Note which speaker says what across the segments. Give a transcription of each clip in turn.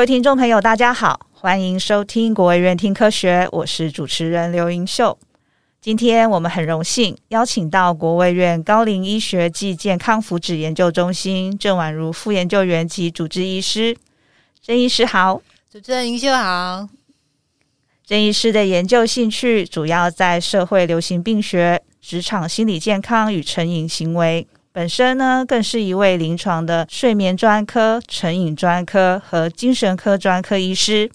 Speaker 1: 各位听众朋友，大家好，欢迎收听国卫院听科学，我是主持人刘莹秀。今天我们很荣幸邀请到国卫院高龄医学暨健康福祉研究中心郑婉如副研究员及主治医师。郑医师好，
Speaker 2: 主持人盈秀好。
Speaker 1: 郑医师的研究兴趣主要在社会流行病学、职场心理健康与成瘾行为。本身呢，更是一位临床的睡眠专科、成瘾专科和精神科专科医师。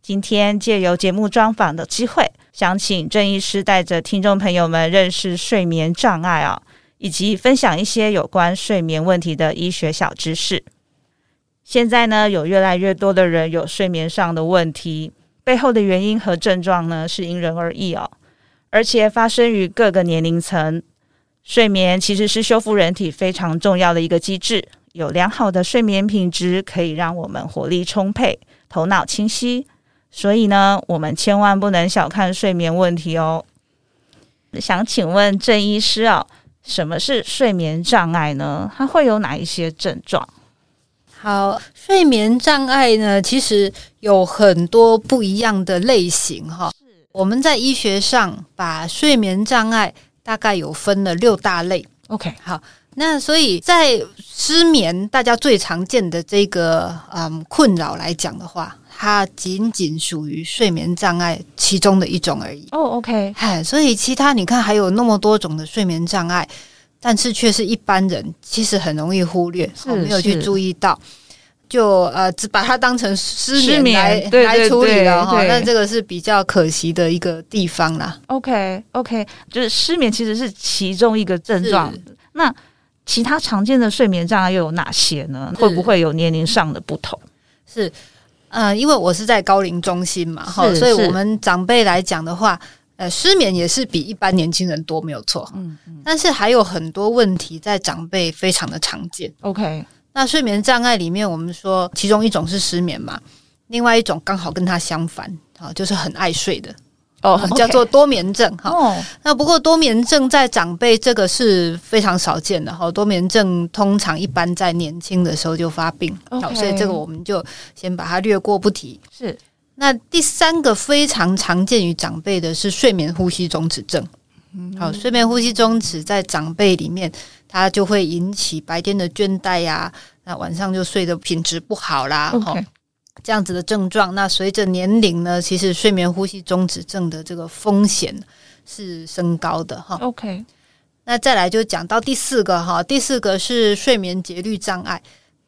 Speaker 1: 今天借由节目专访的机会，想请郑医师带着听众朋友们认识睡眠障碍啊，以及分享一些有关睡眠问题的医学小知识。现在呢，有越来越多的人有睡眠上的问题。背后的原因和症状呢，是因人而异哦，而且发生于各个年龄层。睡眠其实是修复人体非常重要的一个机制，有良好的睡眠品质可以让我们活力充沛、头脑清晰。所以呢，我们千万不能小看睡眠问题哦。想请问郑医师啊，什么是睡眠障碍呢？它会有哪一些症状？
Speaker 2: 好，睡眠障碍呢，其实有很多不一样的类型哈。是我们在医学上把睡眠障碍大概有分了六大类。
Speaker 1: OK，
Speaker 2: 好，那所以在失眠大家最常见的这个嗯困扰来讲的话，它仅仅属于睡眠障碍其中的一种而已。
Speaker 1: 哦、oh，OK，
Speaker 2: 嗨，所以其他你看还有那么多种的睡眠障碍。但是却是一般人其实很容易忽略，是没有去注意到，就呃只把它当成失眠
Speaker 1: 来
Speaker 2: 来处理了哈。那这个是比较可惜的一个地方啦。
Speaker 1: OK OK，就是失眠其实是其中一个症状。那其他常见的睡眠障碍又有哪些呢？会不会有年龄上的不同？
Speaker 2: 是呃，因为我是在高龄中心嘛，哈，所以我们长辈来讲的话。呃，失眠也是比一般年轻人多，没有错。嗯嗯，但是还有很多问题在长辈非常的常见。OK，那睡眠障碍里面，我们说其中一种是失眠嘛，另外一种刚好跟它相反，啊，就是很爱睡的哦，叫做多眠症。哈，哦，那不过多眠症在长辈这个是非常少见的哈，多眠症通常一般在年轻的时候就发病，好所以这个我们就先把它略过不提。是。那第三个非常常见于长辈的是睡眠呼吸中止症。好，睡眠呼吸中止在长辈里面，它就会引起白天的倦怠呀，那晚上就睡得品质不好啦。Okay. 这样子的症状。那随着年龄呢，其实睡眠呼吸中止症的这个风险是升高的哈。OK，那再来就讲到第四个哈，第四个是睡眠节律障碍。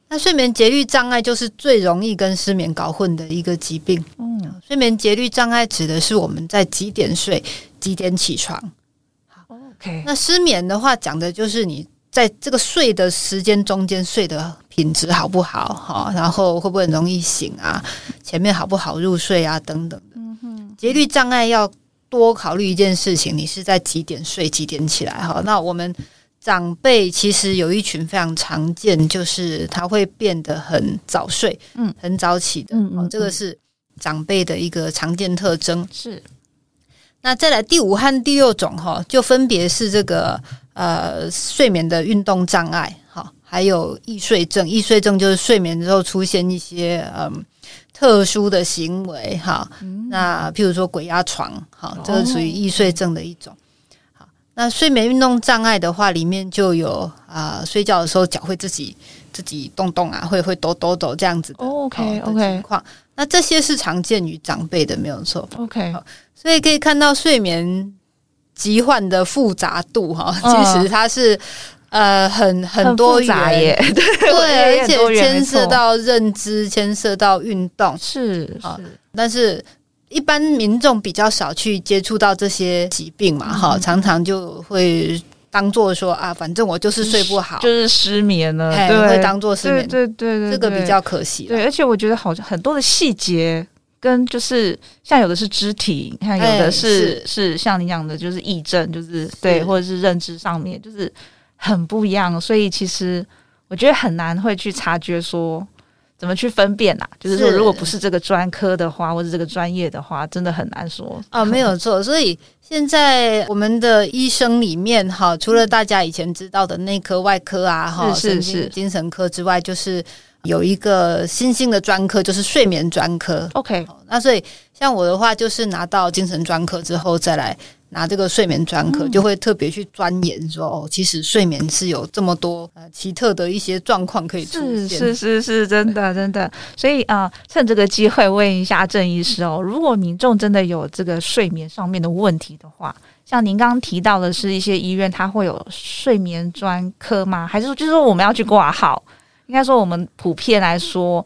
Speaker 2: 那睡眠节律障碍就是最容易跟失眠搞混的一个疾病。嗯，睡眠节律障碍指的是我们在几点睡，几点起床。好，OK。那失眠的话，讲的就是你在这个睡的时间中间睡的品质好不好？哈，然后会不会很容易醒啊？前面好不好入睡啊？等等的。嗯哼。节律障碍要多考虑一件事情，你是在几点睡，几点起来？哈，那我们。长辈其实有一群非常常见，就是他会变得很早睡，嗯，很早起的，嗯，嗯，这个是长辈的一个常见特征。是，那再来第五和第六种哈，就分别是这个呃睡眠的运动障碍，哈，还有易睡症。易睡症就是睡眠之后出现一些嗯特殊的行为，哈，嗯、那譬如说鬼压床，哈，这个属于易睡症的一种。好那睡眠运动障碍的话，里面就有啊、呃，睡觉的时候脚会自己自己动动啊，会会抖抖抖这样子的。OK OK 情况，那这些是常见于长辈的，没有错。OK，所以可以看到睡眠疾患的复杂度哈，其实它是呃很 很多元。耶，对，对，而且牵涉到认知，牵涉到运动，是是，但是。一般民众比较少去接触到这些疾病嘛，哈、嗯，常常就会当做说啊，反正我就是睡不好，
Speaker 1: 就是失眠了，
Speaker 2: 对，会当做失眠，
Speaker 1: 对对对，
Speaker 2: 这个比较可惜。
Speaker 1: 对，而且我觉得好像很多的细节跟就是像有的是肢体，你看有的是是，是像你讲的，就是癔症，就是对，或者是认知上面，就是很不一样，所以其实我觉得很难会去察觉说。怎么去分辨啊？就是说，如果不是这个专科的话，或者这个专业的话，真的很难说
Speaker 2: 啊。没有错，所以现在我们的医生里面，哈，除了大家以前知道的内科、外科啊，哈，是是是，精神科之外，就是有一个新兴的专科，就是睡眠专科。
Speaker 1: OK，
Speaker 2: 那所以像我的话，就是拿到精神专科之后再来。拿这个睡眠专科，就会特别去钻研说哦，其实睡眠是有这么多呃奇特的一些状况可以出现，
Speaker 1: 是是是是，真的真的。所以啊、呃，趁这个机会问一下郑医师哦，如果民众真的有这个睡眠上面的问题的话，像您刚刚提到的是一些医院它会有睡眠专科吗？还是说就是说我们要去挂号？应该说我们普遍来说，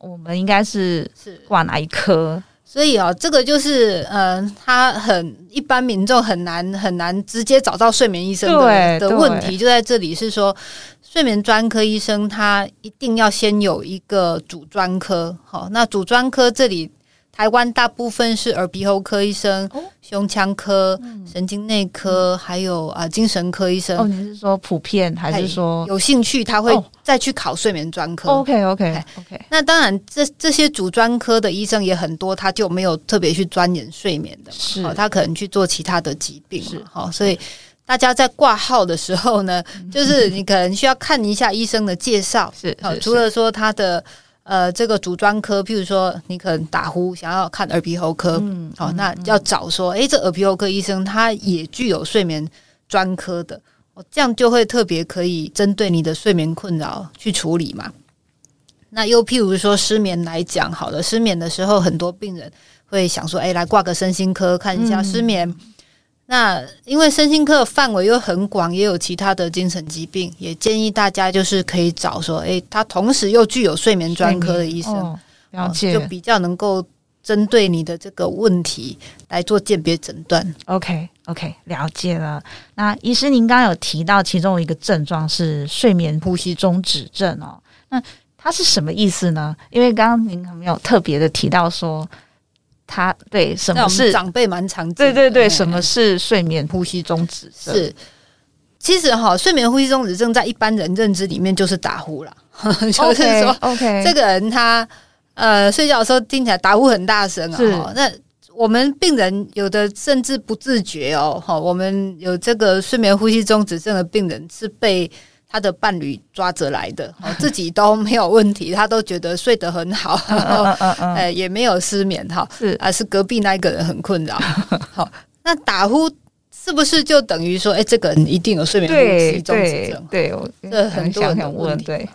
Speaker 1: 我们应该是是挂哪一科？
Speaker 2: 所以哦，这个就是呃，他很一般民众很难很难直接找到睡眠医生的的问题，就在这里是说，睡眠专科医生他一定要先有一个主专科，好，那主专科这里。台湾大部分是耳鼻喉科医生、胸腔科、神经内科，还有啊精神科医生。
Speaker 1: 哦，你是说普遍还是说
Speaker 2: 有兴趣他会再去考睡眠专科
Speaker 1: ？OK OK OK。
Speaker 2: 那当然，这这些主专科的医生也很多，他就没有特别去钻研睡眠的，是，他可能去做其他的疾病。是，好，所以大家在挂号的时候呢，就是你可能需要看一下医生的介绍。是，好，除了说他的。呃，这个主专科，譬如说你可能打呼，想要看耳鼻喉科，嗯，好，那要找说，诶，这耳鼻喉科医生他也具有睡眠专科的，哦，这样就会特别可以针对你的睡眠困扰去处理嘛。那又譬如说失眠来讲，好了，失眠的时候，很多病人会想说，诶，来挂个身心科看一下失眠。嗯那因为身心科的范围又很广，也有其他的精神疾病，也建议大家就是可以找说，诶，他同时又具有睡眠专科的医生，
Speaker 1: 哦、了解，
Speaker 2: 就比较能够针对你的这个问题来做鉴别诊断。
Speaker 1: OK OK，了解了。那医师，您刚刚有提到其中一个症状是睡眠呼吸中止症哦，那它是什么意思呢？因为刚刚您没有特别的提到说。他对什么是
Speaker 2: 长辈蛮常见？
Speaker 1: 对对对，什么是睡眠呼吸中止症？
Speaker 2: 是，其实哈，睡眠呼吸中止症在一般人认知里面就是打呼了，okay, 就是说，OK，这个人他呃睡觉的时候听起来打呼很大声啊。那我们病人有的甚至不自觉哦，哈，我们有这个睡眠呼吸中止症的病人是被。他的伴侣抓着来的，自己都没有问题，他都觉得睡得很好，呃，也没有失眠哈，是啊，是隔壁那一个人很困扰。好，那打呼是不是就等于说，哎，这个人一定有睡眠呼吸中止症？
Speaker 1: 对，这很多人问。对，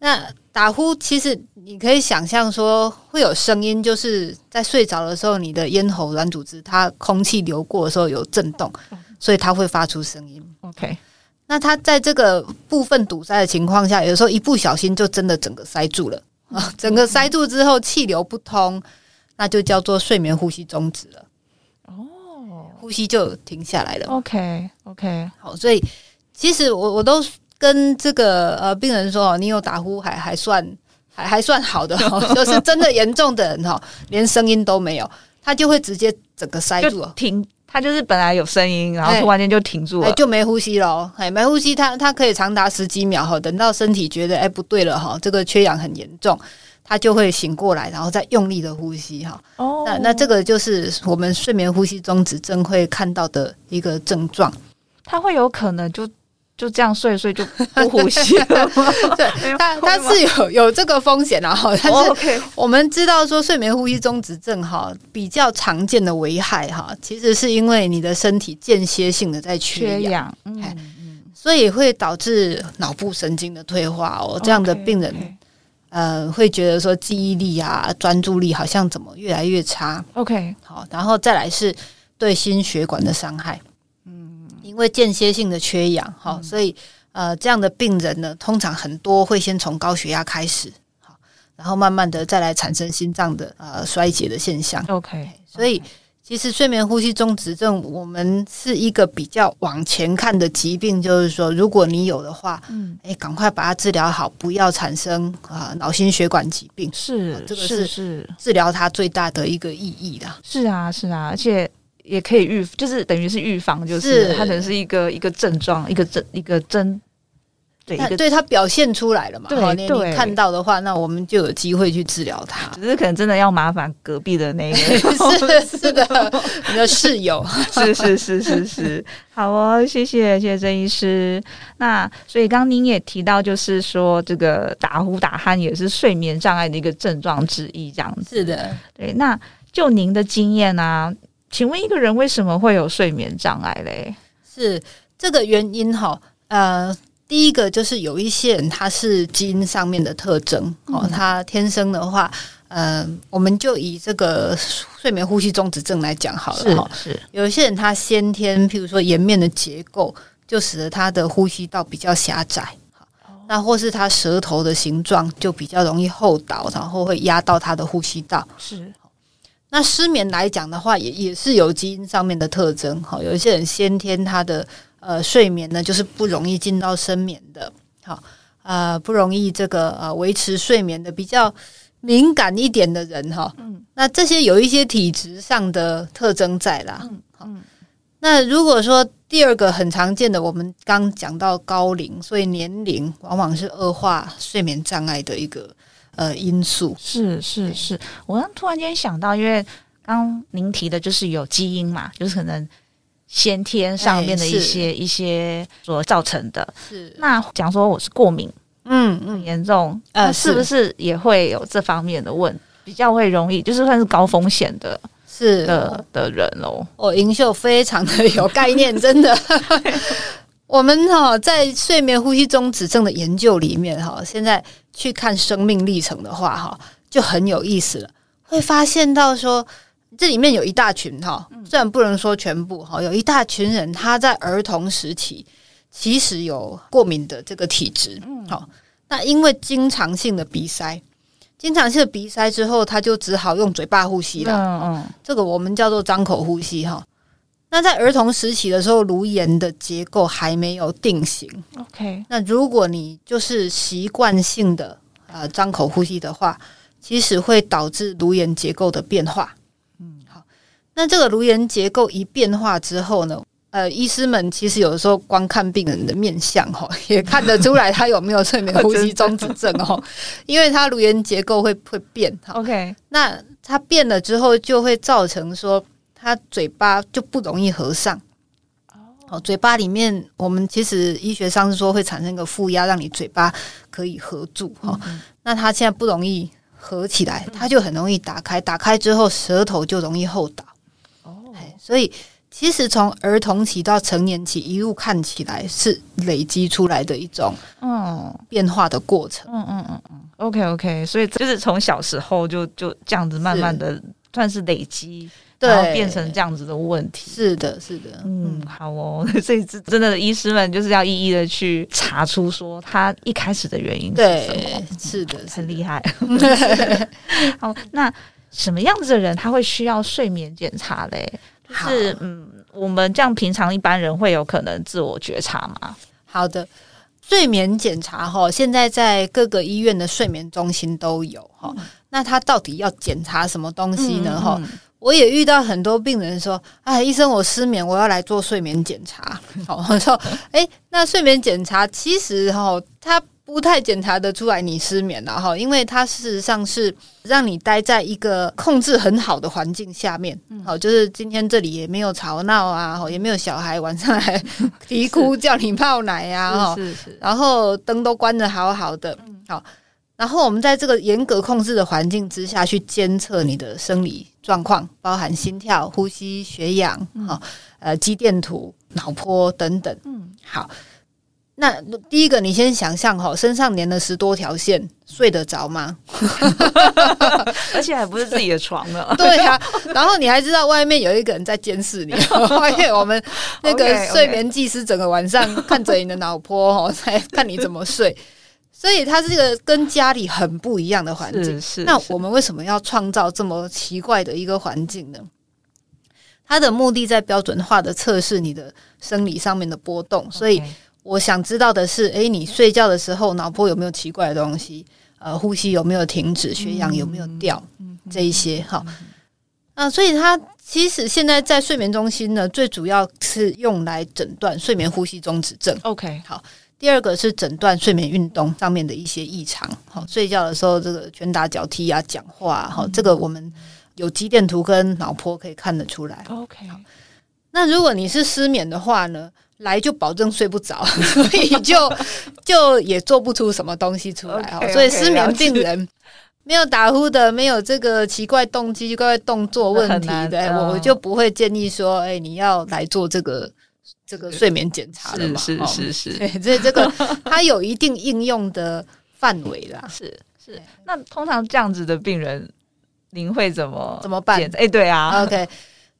Speaker 2: 那打呼其实你可以想象说会有声音，就是在睡着的时候，你的咽喉软组织它空气流过的时候有震动，所以它会发出声音。
Speaker 1: OK。
Speaker 2: 那他在这个部分堵塞的情况下，有时候一不小心就真的整个塞住了啊！整个塞住之后，气流不通，那就叫做睡眠呼吸终止了。哦，呼吸就停下来了。
Speaker 1: OK，OK，
Speaker 2: 好，所以其实我我都跟这个呃病人说，你有打呼还还算还还算好的，就是真的严重的人哈，连声音都没有，他就会直接整个塞住了，
Speaker 1: 停。他就是本来有声音，然后突然间就停住了，
Speaker 2: 就没呼吸了。哎，没呼吸，他他可以长达十几秒哈，等到身体觉得哎不对了哈，这个缺氧很严重，他就会醒过来，然后再用力的呼吸哈。哦，那那这个就是我们睡眠呼吸中止症会看到的一个症状，
Speaker 1: 他会有可能就。就这样睡睡就 不呼吸了吗？
Speaker 2: 对，它它是有有这个风险啊。但 是我们知道说睡眠呼吸中止症哈比较常见的危害哈，其实是因为你的身体间歇性的在缺氧，嗯嗯，所以会导致脑部神经的退化哦。这样的病人呃会觉得说记忆力啊、专注力好像怎么越来越差。OK，好，然后再来是对心血管的伤害。因为间歇性的缺氧，哈、嗯，所以呃，这样的病人呢，通常很多会先从高血压开始，好，然后慢慢的再来产生心脏的呃衰竭的现象。OK，所以其实睡眠呼吸中止症，我们是一个比较往前看的疾病，就是说，如果你有的话，嗯，哎，赶快把它治疗好，不要产生啊、呃、脑心血管疾病。是，啊、这个是是治疗它最大的一个意义的。
Speaker 1: 是啊，是啊，而且。也可以预，就是等于是预防，就是它可能是一个一个症状，一个症一个症对，
Speaker 2: 对它表现出来了嘛？
Speaker 1: 对，
Speaker 2: 你你看到的话，那我们就有机会去治疗它。
Speaker 1: 只是可能真的要麻烦隔壁的那个，
Speaker 2: 是是的，你的室友，
Speaker 1: 是是是是是。好哦，谢谢谢谢郑医师。那所以刚刚您也提到，就是说这个打呼打鼾也是睡眠障碍的一个症状之一，这样子。
Speaker 2: 是的，
Speaker 1: 对。那就您的经验啊，请问一个人为什么会有睡眠障碍嘞？
Speaker 2: 是这个原因哈，呃。第一个就是有一些人他是基因上面的特征哦，他天生的话，呃，我们就以这个睡眠呼吸中止症来讲好了哈。是，有一些人他先天，譬如说颜面的结构，就使得他的呼吸道比较狭窄，那或是他舌头的形状就比较容易后倒，然后会压到他的呼吸道。是，那失眠来讲的话，也也是有基因上面的特征哈。有一些人先天他的。呃，睡眠呢，就是不容易进到深眠的，好，呃，不容易这个呃维持睡眠的比较敏感一点的人哈，嗯，那这些有一些体质上的特征在啦，嗯，嗯，那如果说第二个很常见的，我们刚讲到高龄，所以年龄往往是恶化睡眠障碍的一个呃因素，
Speaker 1: 是是是，我刚突然间想到，因为刚您提的就是有基因嘛，就是可能。先天上面的一些一些所造成的，是。那讲说我是过敏，嗯嗯，很严重，呃，是不是也会有这方面的问，比较会容易，就是算是高风险的，是。的的人喽。
Speaker 2: 哦，银秀非常的有概念，真的。我们哈在睡眠呼吸中止症的研究里面哈，现在去看生命历程的话哈，就很有意思了，会发现到说。这里面有一大群哈，虽然不能说全部哈，有一大群人他在儿童时期其实有过敏的这个体质，好，那因为经常性的鼻塞，经常性的鼻塞之后，他就只好用嘴巴呼吸了，嗯嗯，这个我们叫做张口呼吸哈。那在儿童时期的时候，颅炎的结构还没有定型，OK。那如果你就是习惯性的呃张口呼吸的话，其实会导致颅炎结构的变化。嗯，好那这个颅炎结构一变化之后呢，呃，医师们其实有的时候光看病人的面相哈，也看得出来他有没有睡眠呼吸中止症哦，因为他颅炎结构会会变。OK，那它变了之后，就会造成说他嘴巴就不容易合上。哦，嘴巴里面我们其实医学上是说会产生一个负压，让你嘴巴可以合住哈。那他现在不容易合起来，他就很容易打开，打开之后舌头就容易后倒。哦所以，其实从儿童期到成年期一路看起来是累积出来的一种嗯变化的过程。嗯嗯嗯嗯。
Speaker 1: OK OK，所以就是从小时候就就这样子慢慢的算是累积，然后变成这样子的问题。
Speaker 2: 是的，是的。
Speaker 1: 嗯，好哦。所以这真的医师们就是要一一的去查出说他一开始的原因是什么。
Speaker 2: 是的，
Speaker 1: 很厉害。好，那什么样子的人他会需要睡眠检查嘞？就是嗯，我们这样平常一般人会有可能自我觉察吗？
Speaker 2: 好的，睡眠检查哈，现在在各个医院的睡眠中心都有哈。嗯、那他到底要检查什么东西呢？哈、嗯，我也遇到很多病人说：“哎，医生，我失眠，我要来做睡眠检查。”好，我说：“哎，那睡眠检查其实哈，它。”不太检查得出来你失眠了哈，因为它事实上是让你待在一个控制很好的环境下面，好，就是今天这里也没有吵闹啊，也没有小孩晚上来 啼哭叫你泡奶呀，哈，是是，然后灯都关得好好的，好，然后我们在这个严格控制的环境之下去监测你的生理状况，包含心跳、呼吸、血氧，哈，呃，肌电图、脑波等等，嗯，好。那第一个，你先想象哈，身上粘了十多条线，睡得着吗？
Speaker 1: 而且还不是自己的床呢。
Speaker 2: 对呀、啊，然后你还知道外面有一个人在监视你，外面我们那个睡眠技师整个晚上看着你的脑波哦，在看你怎么睡。所以它是一个跟家里很不一样的环境。是，是，是。那我们为什么要创造这么奇怪的一个环境呢？它的目的在标准化的测试你的生理上面的波动，所以。我想知道的是，诶，你睡觉的时候脑波有没有奇怪的东西？呃，呼吸有没有停止？血氧有没有掉？嗯，这一些哈。啊，所以它其实现在在睡眠中心呢，最主要是用来诊断睡眠呼吸中止症。OK，好，第二个是诊断睡眠运动上面的一些异常，好，睡觉的时候这个拳打脚踢啊，讲话，好，这个我们有肌电图跟脑波可以看得出来。
Speaker 1: OK，
Speaker 2: 那如果你是失眠的话呢，来就保证睡不着，所以就就也做不出什么东西出来啊。Okay, okay, 所以失眠病人没有打呼的，没有这个奇怪动机、奇怪动作问题的，我就不会建议说，哎，你要来做这个。这个睡眠检查的嘛，
Speaker 1: 是是是是，
Speaker 2: 对，所以这个 它有一定应用的范围啦。
Speaker 1: 是是，那通常这样子的病人，您会怎么
Speaker 2: 怎么办？
Speaker 1: 哎，对啊
Speaker 2: ，OK。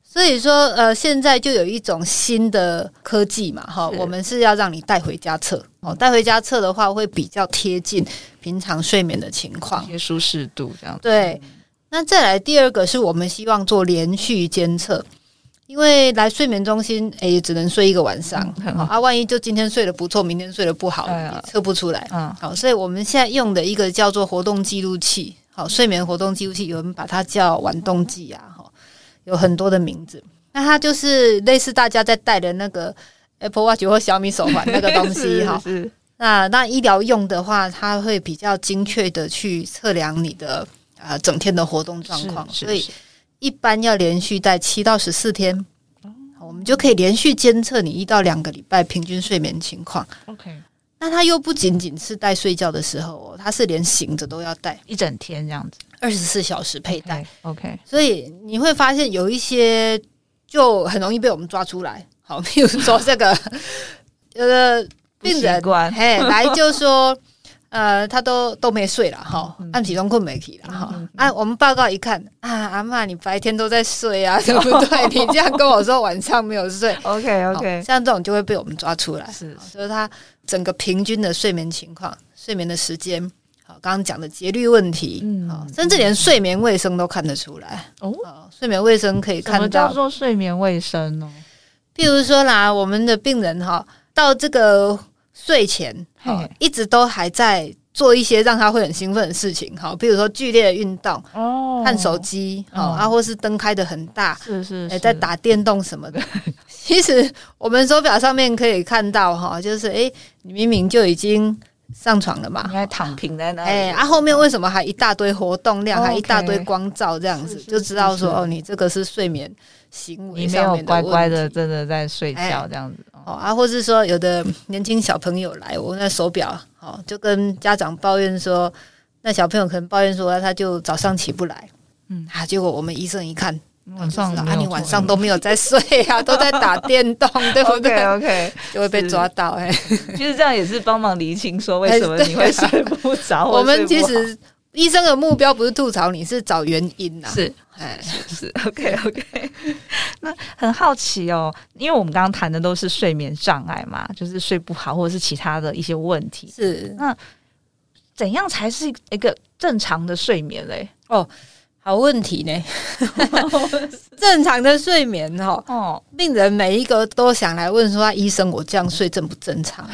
Speaker 2: 所以说，呃，现在就有一种新的科技嘛，哈，我们是要让你带回家测哦，带回家测的话会比较贴近平常睡眠的情况，
Speaker 1: 一些舒适度这样子。
Speaker 2: 对，那再来第二个是我们希望做连续监测。因为来睡眠中心，哎，也只能睡一个晚上，嗯、好啊，万一就今天睡得不错，明天睡得不好，哎、测不出来。嗯，好，所以我们现在用的一个叫做活动记录器，好，睡眠活动记录器，有人把它叫晚动计啊，哈，有很多的名字。那它就是类似大家在戴的那个 Apple Watch 或小米手环那个东西，哈。那那医疗用的话，它会比较精确的去测量你的啊、呃、整天的活动状况，所以。一般要连续戴七到十四天，我们就可以连续监测你一到两个礼拜平均睡眠情况。
Speaker 1: OK，
Speaker 2: 那它又不仅仅是戴睡觉的时候哦，它是连醒着都要戴
Speaker 1: 一整天这样子，
Speaker 2: 二十四小时佩戴。
Speaker 1: Okay, OK，
Speaker 2: 所以你会发现有一些就很容易被我们抓出来。好，比如说这个 有的病人，嘿，来就说。呃，他都都没睡了哈，按体重困没起了哈。啊，我们报告一看啊，阿妈你白天都在睡啊，对不对？你这样跟我说晚上没有睡，
Speaker 1: OK OK，
Speaker 2: 像这种就会被我们抓出来，是，所以他整个平均的睡眠情况、睡眠的时间，好，刚刚讲的节律问题，嗯，甚至连睡眠卫生都看得出来哦。睡眠卫生可以看到，什么
Speaker 1: 叫做睡眠卫生呢？
Speaker 2: 譬如说啦，我们的病人哈，到这个。睡前好，一直都还在做一些让他会很兴奋的事情，好，比如说剧烈的运动哦，看手机，好啊，或是灯开的很大，
Speaker 1: 是是，
Speaker 2: 在打电动什么的。其实我们手表上面可以看到，哈，就是诶，你明明就已经上床了嘛，
Speaker 1: 你还躺平在那里，
Speaker 2: 哎，啊，后面为什么还一大堆活动量，还一大堆光照这样子，就知道说哦，你这个是睡眠行为上面的问题，
Speaker 1: 乖乖的真的在睡觉这样子。
Speaker 2: 哦啊，或是说有的年轻小朋友来，我那手表哦，就跟家长抱怨说，那小朋友可能抱怨说，他就早上起不来，嗯啊，结果我们医生一看，
Speaker 1: 晚上
Speaker 2: 啊，你晚上都没有在睡啊，都在打电动，对不对？
Speaker 1: OK，
Speaker 2: 就会被抓到哎。
Speaker 1: 其实这样也是帮忙厘清说，为什么你会睡不着？
Speaker 2: 我们其实。医生的目标不是吐槽你，是找原因呐、啊。
Speaker 1: 是，哎，是，OK OK。那很好奇哦，因为我们刚刚谈的都是睡眠障碍嘛，就是睡不好或者是其他的一些问题。
Speaker 2: 是，
Speaker 1: 那怎样才是一个正常的睡眠嘞？
Speaker 2: 哦，好问题呢。正常的睡眠哦，哦，病人每一个都想来问说：“医生，我这样睡正不正常？”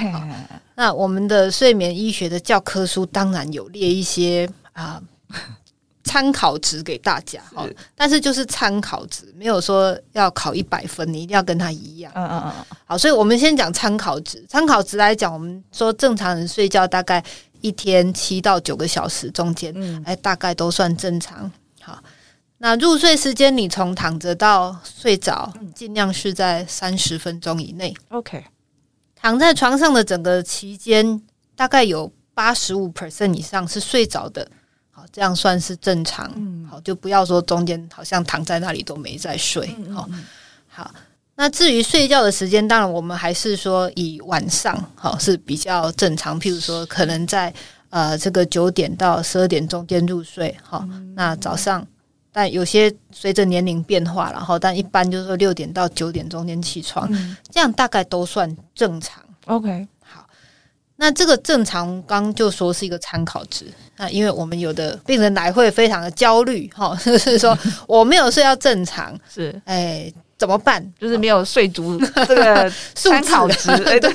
Speaker 2: 那我们的睡眠医学的教科书当然有列一些。啊，参考值给大家哈，是但是就是参考值，没有说要考一百分，你一定要跟他一样。嗯嗯嗯。好，所以我们先讲参考值。参考值来讲，我们说正常人睡觉大概一天七到九个小时中间，嗯，哎，大概都算正常。好，那入睡时间你从躺着到睡着，尽量是在三十分钟以内。
Speaker 1: OK，
Speaker 2: 躺在床上的整个期间，大概有八十五 percent 以上是睡着的。好，这样算是正常。嗯，好，就不要说中间好像躺在那里都没在睡。好，好。那至于睡觉的时间，当然我们还是说以晚上好是比较正常。譬如说，可能在呃这个九点到十二点中间入睡。好，那早上，但有些随着年龄变化，然后但一般就是说六点到九点中间起床，这样大概都算正常。
Speaker 1: OK。
Speaker 2: 那这个正常，刚就说是一个参考值。那因为我们有的病人来会非常的焦虑，哈，就是说 我没有睡到正常，是哎怎么办？
Speaker 1: 就是没有睡足 这个参考值，对对，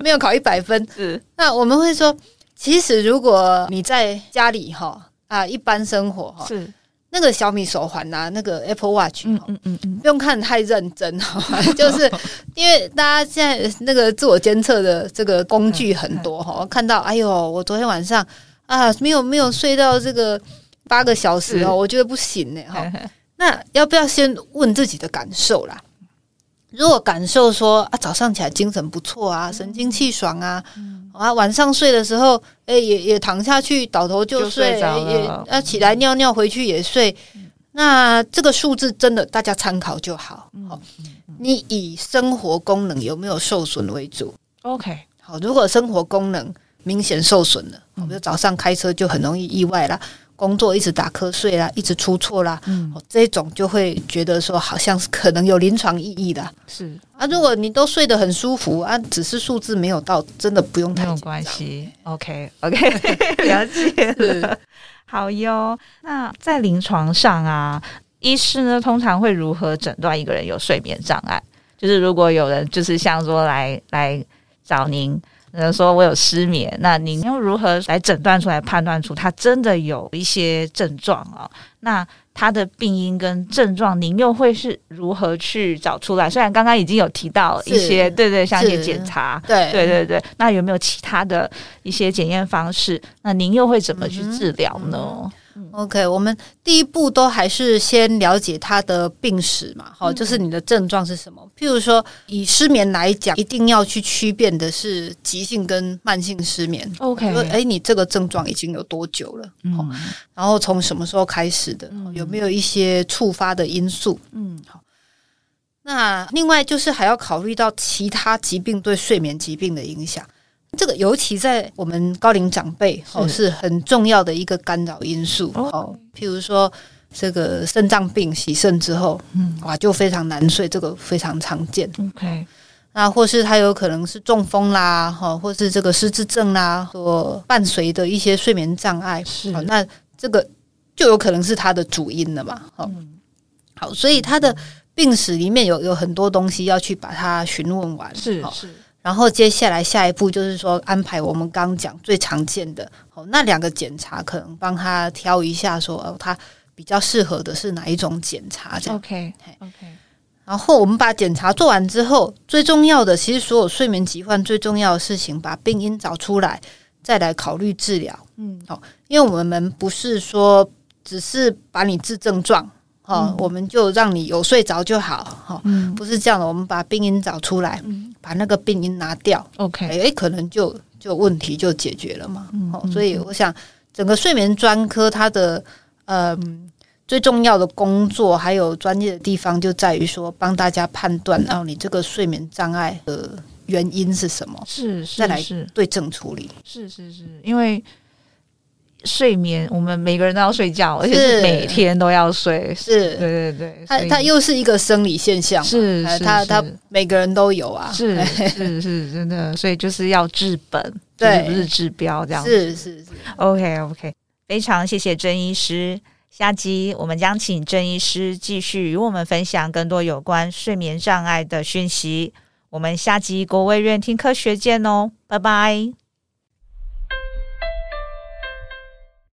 Speaker 2: 没有考一百分。是那我们会说，其实如果你在家里哈啊一般生活哈是。那个小米手环呐，那个 Apple Watch，
Speaker 1: 嗯嗯嗯嗯，
Speaker 2: 不用看太认真，好吧？就是因为大家现在那个自我监测的这个工具很多哈，看到哎呦，我昨天晚上啊没有没有睡到这个八个小时哦，我觉得不行呢哈。那要不要先问自己的感受啦？如果感受说啊，早上起来精神不错啊，神清气爽啊，嗯、啊，晚上睡的时候，哎、欸，也也躺下去，倒头就睡，就睡也要、啊、起来尿尿，回去也睡。嗯、那这个数字真的大家参考就好。好、嗯，你以生活功能有没有受损为主
Speaker 1: ？OK，
Speaker 2: 好，如果生活功能明显受损了，我们、嗯、早上开车就很容易意外啦。工作一直打瞌睡啦，一直出错啦，嗯，这种就会觉得说好像是可能有临床意义的，
Speaker 1: 是
Speaker 2: 啊。如果你都睡得很舒服啊，只是数字没有到，真的不用太。
Speaker 1: 没有关系，OK OK，了解了。好哟。那在临床上啊，医师呢通常会如何诊断一个人有睡眠障碍？就是如果有人就是像说来来找您。人说我有失眠，那您又如何来诊断出来、判断出他真的有一些症状啊？那他的病因跟症状，您又会是如何去找出来？虽然刚刚已经有提到一些，对对，像一些检查，对对对对，那有没有其他的一些检验方式？那您又会怎么去治疗呢？嗯嗯
Speaker 2: OK，我们第一步都还是先了解他的病史嘛，好，就是你的症状是什么？譬如说，以失眠来讲，一定要去区辨的是急性跟慢性失眠。OK，哎，你这个症状已经有多久了？嗯，然后从什么时候开始的？有没有一些触发的因素？嗯，好。那另外就是还要考虑到其他疾病对睡眠疾病的影响。这个尤其在我们高龄长辈哦，是很重要的一个干扰因素哦。譬如说，这个肾脏病洗肾之后，嗯，哇，就非常难睡，这个非常常见。OK，那或是他有可能是中风啦，哈，或是这个失智症啦，所伴随的一些睡眠障碍，是，那这个就有可能是他的主因了嘛。好，好，所以他的病史里面有有很多东西要去把它询问完，是是。然后接下来下一步就是说安排我们刚讲最常见的哦，那两个检查可能帮他挑一下说哦，他比较适合的是哪一种检查这样。OK OK。然后我们把检查做完之后，最重要的其实所有睡眠疾患最重要的事情，把病因找出来，再来考虑治疗。嗯，好，因为我们不是说只是把你治症状。哦，我们就让你有睡着就好，哈，不是这样的。我们把病因找出来，把那个病因拿掉，OK，诶，可能就就问题就解决了嘛。哦，所以我想，整个睡眠专科它的嗯最重要的工作，还有专业的地方，就在于说帮大家判断，哦你这个睡眠障碍的原因是什么，是再来对症处理，
Speaker 1: 是是是，因为。睡眠，我们每个人都要睡觉，而且是每天都要睡。是，对对对，
Speaker 2: 它它又是一个生理现象，是，它它每个人都有啊，
Speaker 1: 是是是，真的，所以就是要治本，对，不是治标这样。是是是，OK OK，非常谢谢郑医师。下集我们将请郑医师继续与我们分享更多有关睡眠障碍的讯息。我们下集国卫院听科学见哦，拜拜。